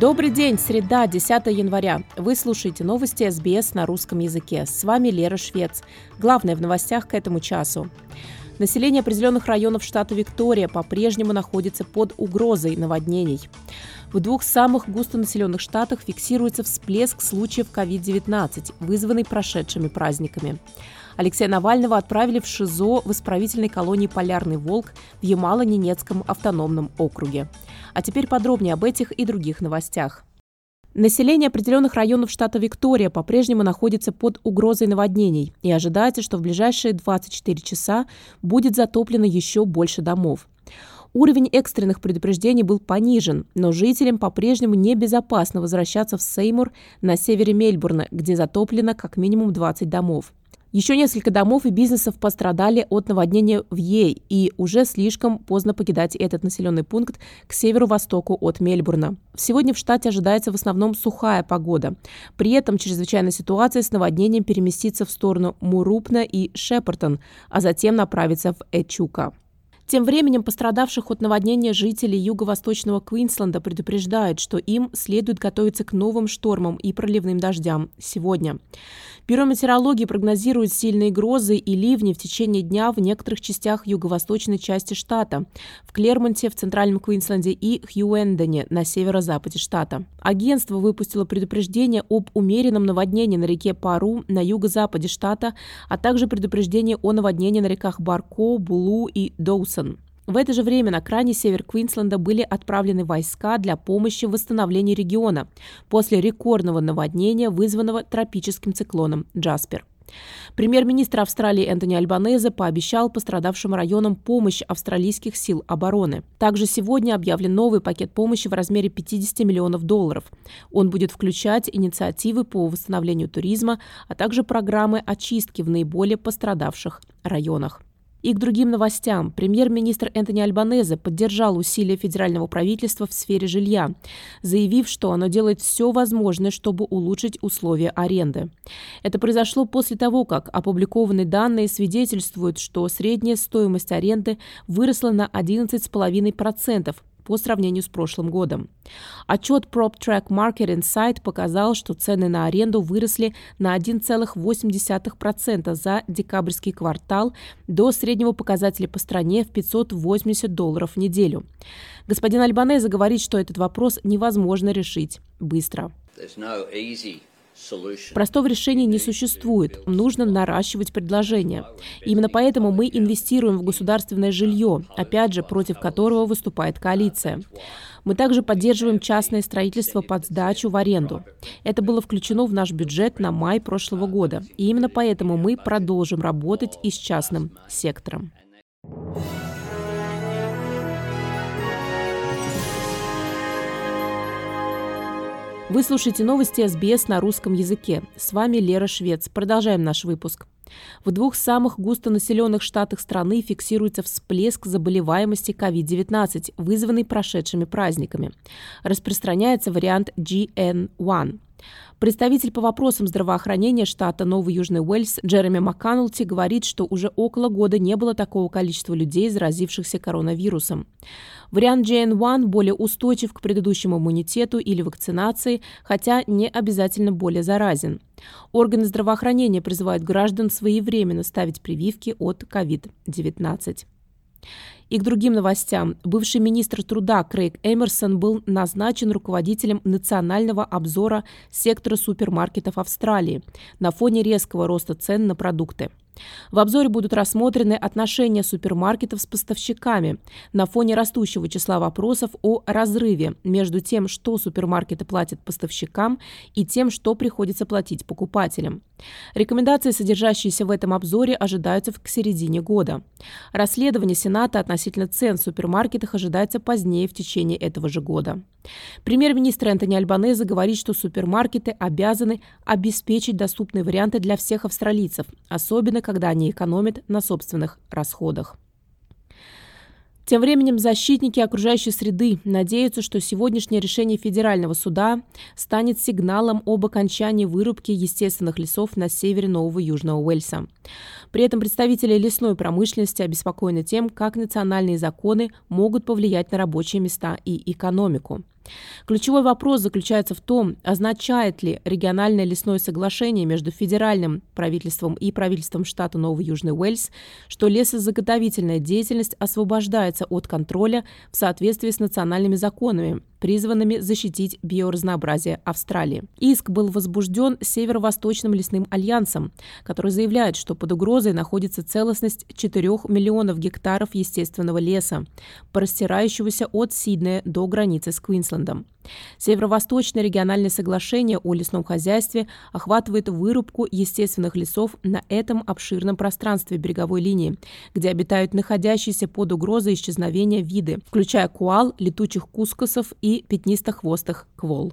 Добрый день, среда, 10 января. Вы слушаете новости СБС на русском языке. С вами Лера Швец. Главное в новостях к этому часу. Население определенных районов штата Виктория по-прежнему находится под угрозой наводнений. В двух самых густонаселенных штатах фиксируется всплеск случаев COVID-19, вызванный прошедшими праздниками. Алексея Навального отправили в ШИЗО в исправительной колонии «Полярный волк» в Ямало-Ненецком автономном округе. А теперь подробнее об этих и других новостях. Население определенных районов штата Виктория по-прежнему находится под угрозой наводнений и ожидается, что в ближайшие 24 часа будет затоплено еще больше домов. Уровень экстренных предупреждений был понижен, но жителям по-прежнему небезопасно возвращаться в Сеймур на севере Мельбурна, где затоплено как минимум 20 домов. Еще несколько домов и бизнесов пострадали от наводнения в Ей, и уже слишком поздно покидать этот населенный пункт к северу-востоку от Мельбурна. Сегодня в штате ожидается в основном сухая погода. При этом чрезвычайная ситуация с наводнением переместится в сторону Мурупна и Шепартон, а затем направится в Эчука. Тем временем пострадавших от наводнения жителей юго-восточного Квинсленда предупреждают, что им следует готовиться к новым штормам и проливным дождям сегодня. Бюро метеорологии прогнозирует сильные грозы и ливни в течение дня в некоторых частях юго-восточной части штата, в Клермонте, в центральном Квинсленде и Хьюэндоне на северо-западе штата. Агентство выпустило предупреждение об умеренном наводнении на реке Пару на юго-западе штата, а также предупреждение о наводнении на реках Барко, Булу и Доусон Джексон. В это же время на крайний север Квинсленда были отправлены войска для помощи в восстановлении региона после рекордного наводнения, вызванного тропическим циклоном Джаспер. Премьер-министр Австралии Энтони Альбанезе пообещал пострадавшим районам помощь австралийских сил обороны. Также сегодня объявлен новый пакет помощи в размере 50 миллионов долларов. Он будет включать инициативы по восстановлению туризма, а также программы очистки в наиболее пострадавших районах. И к другим новостям. Премьер-министр Энтони Альбанезе поддержал усилия федерального правительства в сфере жилья, заявив, что оно делает все возможное, чтобы улучшить условия аренды. Это произошло после того, как опубликованные данные свидетельствуют, что средняя стоимость аренды выросла на 11,5%, по сравнению с прошлым годом. Отчет PropTrack Market Insight показал, что цены на аренду выросли на 1,8% за декабрьский квартал до среднего показателя по стране в 580 долларов в неделю. Господин Альбанеза говорит, что этот вопрос невозможно решить быстро. Простого решения не существует. Нужно наращивать предложение. Именно поэтому мы инвестируем в государственное жилье, опять же, против которого выступает коалиция. Мы также поддерживаем частное строительство под сдачу в аренду. Это было включено в наш бюджет на май прошлого года. И именно поэтому мы продолжим работать и с частным сектором. Вы слушаете новости СБС на русском языке. С вами Лера Швец. Продолжаем наш выпуск. В двух самых густонаселенных штатах страны фиксируется всплеск заболеваемости COVID-19, вызванный прошедшими праздниками. Распространяется вариант GN1. Представитель по вопросам здравоохранения штата Новый Южный Уэльс Джереми МакКанулти говорит, что уже около года не было такого количества людей, заразившихся коронавирусом. Вариант JN1 более устойчив к предыдущему иммунитету или вакцинации, хотя не обязательно более заразен. Органы здравоохранения призывают граждан своевременно ставить прививки от COVID-19. И к другим новостям. Бывший министр труда Крейг Эмерсон был назначен руководителем национального обзора сектора супермаркетов Австралии на фоне резкого роста цен на продукты. В обзоре будут рассмотрены отношения супермаркетов с поставщиками на фоне растущего числа вопросов о разрыве между тем, что супермаркеты платят поставщикам, и тем, что приходится платить покупателям. Рекомендации, содержащиеся в этом обзоре, ожидаются к середине года. Расследование Сената относительно цен в супермаркетах ожидается позднее в течение этого же года. Премьер-министр Энтони Альбанеза говорит, что супермаркеты обязаны обеспечить доступные варианты для всех австралийцев, особенно когда они экономят на собственных расходах. Тем временем защитники окружающей среды надеются, что сегодняшнее решение федерального суда станет сигналом об окончании вырубки естественных лесов на севере Нового Южного Уэльса. При этом представители лесной промышленности обеспокоены тем, как национальные законы могут повлиять на рабочие места и экономику. Ключевой вопрос заключается в том, означает ли региональное лесное соглашение между федеральным правительством и правительством штата Новый Южный Уэльс, что лесозаготовительная деятельность освобождается от контроля в соответствии с национальными законами, призванными защитить биоразнообразие Австралии. Иск был возбужден Северо-Восточным лесным альянсом, который заявляет, что под угрозой находится целостность 4 миллионов гектаров естественного леса, простирающегося от Сиднея до границы с Квинслендом. Северо-Восточное региональное соглашение о лесном хозяйстве охватывает вырубку естественных лесов на этом обширном пространстве береговой линии, где обитают находящиеся под угрозой исчезновения виды, включая куал, летучих кускусов и пятнистохвостых квол.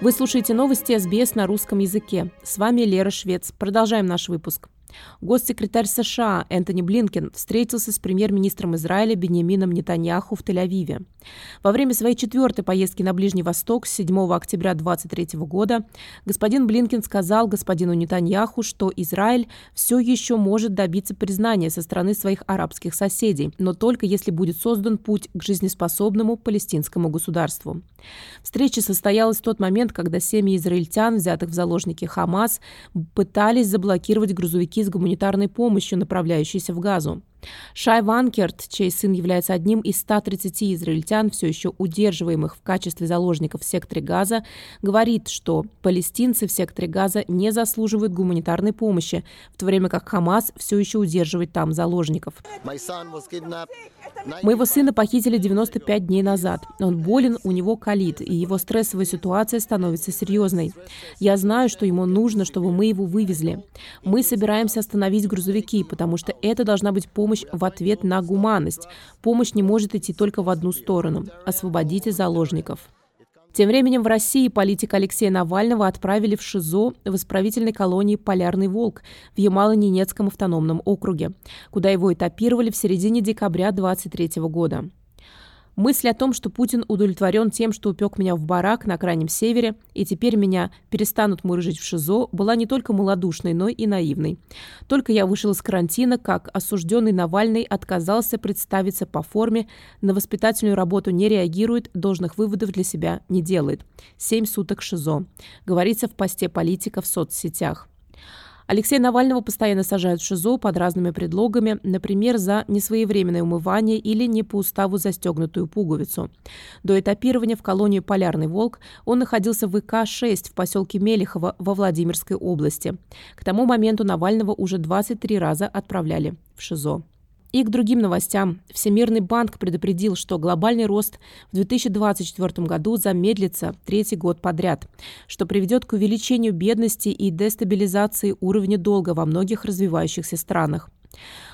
Вы слушаете новости СБС на русском языке. С вами Лера Швец. Продолжаем наш выпуск. Госсекретарь США Энтони Блинкен встретился с премьер-министром Израиля Беньямином Нетаньяху в Тель-Авиве. Во время своей четвертой поездки на Ближний Восток с 7 октября 2023 года господин Блинкен сказал господину Нетаньяху, что Израиль все еще может добиться признания со стороны своих арабских соседей, но только если будет создан путь к жизнеспособному палестинскому государству. Встреча состоялась в тот момент, когда семьи израильтян, взятых в заложники Хамас, пытались заблокировать грузовики с гуманитарной помощью, направляющейся в Газу. Шай Ванкерт, чей сын является одним из 130 израильтян, все еще удерживаемых в качестве заложников в секторе Газа, говорит, что палестинцы в секторе Газа не заслуживают гуманитарной помощи, в то время как Хамас все еще удерживает там заложников. Моего сына похитили 95 дней назад. Он болен, у него колит, и его стрессовая ситуация становится серьезной. Я знаю, что ему нужно, чтобы мы его вывезли. Мы собираемся остановить грузовики, потому что это должна быть помощь в ответ на гуманность. Помощь не может идти только в одну сторону. Освободите заложников. Тем временем в России политика Алексея Навального отправили в ШИЗО в исправительной колонии «Полярный волк» в Ямало-Ненецком автономном округе, куда его этапировали в середине декабря 2023 года. Мысль о том, что Путин удовлетворен тем, что упек меня в барак на Крайнем Севере, и теперь меня перестанут мурыжить в ШИЗО, была не только малодушной, но и наивной. Только я вышел из карантина, как осужденный Навальный отказался представиться по форме, на воспитательную работу не реагирует, должных выводов для себя не делает. Семь суток ШИЗО. Говорится в посте политика в соцсетях. Алексея Навального постоянно сажают в ШИЗО под разными предлогами, например, за несвоевременное умывание или не по уставу застегнутую пуговицу. До этапирования в колонию «Полярный волк» он находился в ИК-6 в поселке Мелехово во Владимирской области. К тому моменту Навального уже 23 раза отправляли в ШИЗО. И к другим новостям. Всемирный банк предупредил, что глобальный рост в 2024 году замедлится третий год подряд, что приведет к увеличению бедности и дестабилизации уровня долга во многих развивающихся странах.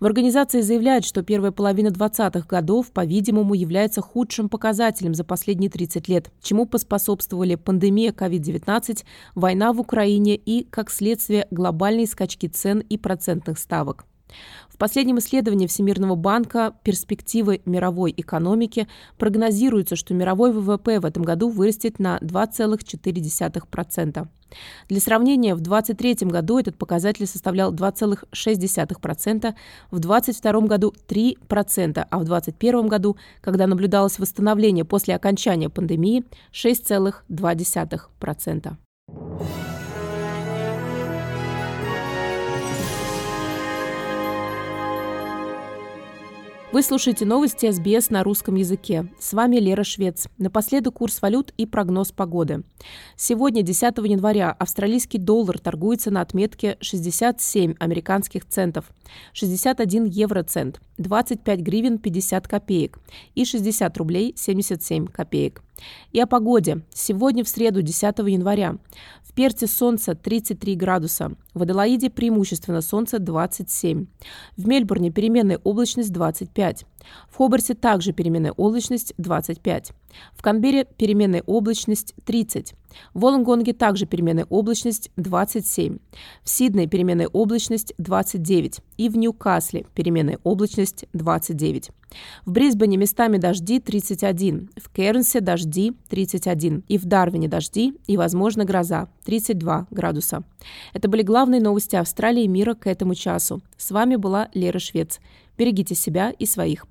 В организации заявляют, что первая половина 20-х годов, по-видимому, является худшим показателем за последние 30 лет, чему поспособствовали пандемия COVID-19, война в Украине и, как следствие, глобальные скачки цен и процентных ставок. В последнем исследовании Всемирного банка «Перспективы мировой экономики» прогнозируется, что мировой ВВП в этом году вырастет на 2,4%. Для сравнения, в 2023 году этот показатель составлял 2,6%, в 2022 году 3%, а в 2021 году, когда наблюдалось восстановление после окончания пандемии, 6,2%. Вы слушаете новости СБС на русском языке. С вами Лера Швец. Напоследок курс валют и прогноз погоды. Сегодня, 10 января, австралийский доллар торгуется на отметке 67 американских центов, 61 евроцент, 25 гривен 50 копеек и 60 рублей 77 копеек. И о погоде. Сегодня, в среду, 10 января. В Перте солнце 33 градуса. В Аделаиде преимущественно солнце 27. В Мельбурне переменная облачность 25. 5. В Хобарте также переменная облачность 25. В Канберре переменная облачность 30. В Волонгонге также переменная облачность 27. В Сиднее переменная облачность 29. И в Ньюкасле переменная облачность 29. В Брисбене местами дожди 31. В Кернсе дожди 31. И в Дарвине дожди и, возможно, гроза 32 градуса. Это были главные новости Австралии и мира к этому часу. С вами была Лера Швец. Берегите себя и своих